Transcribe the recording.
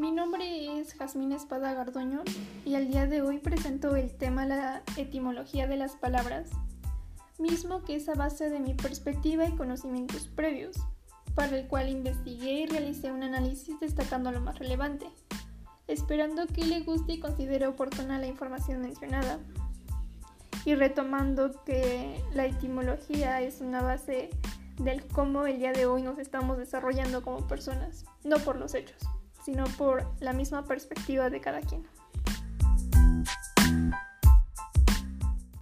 Mi nombre es Jazmín Espada Gardoño y al día de hoy presento el tema la etimología de las palabras, mismo que es a base de mi perspectiva y conocimientos previos, para el cual investigué y realicé un análisis destacando lo más relevante, esperando que le guste y considere oportuna la información mencionada. Y retomando que la etimología es una base del cómo el día de hoy nos estamos desarrollando como personas, no por los hechos sino por la misma perspectiva de cada quien.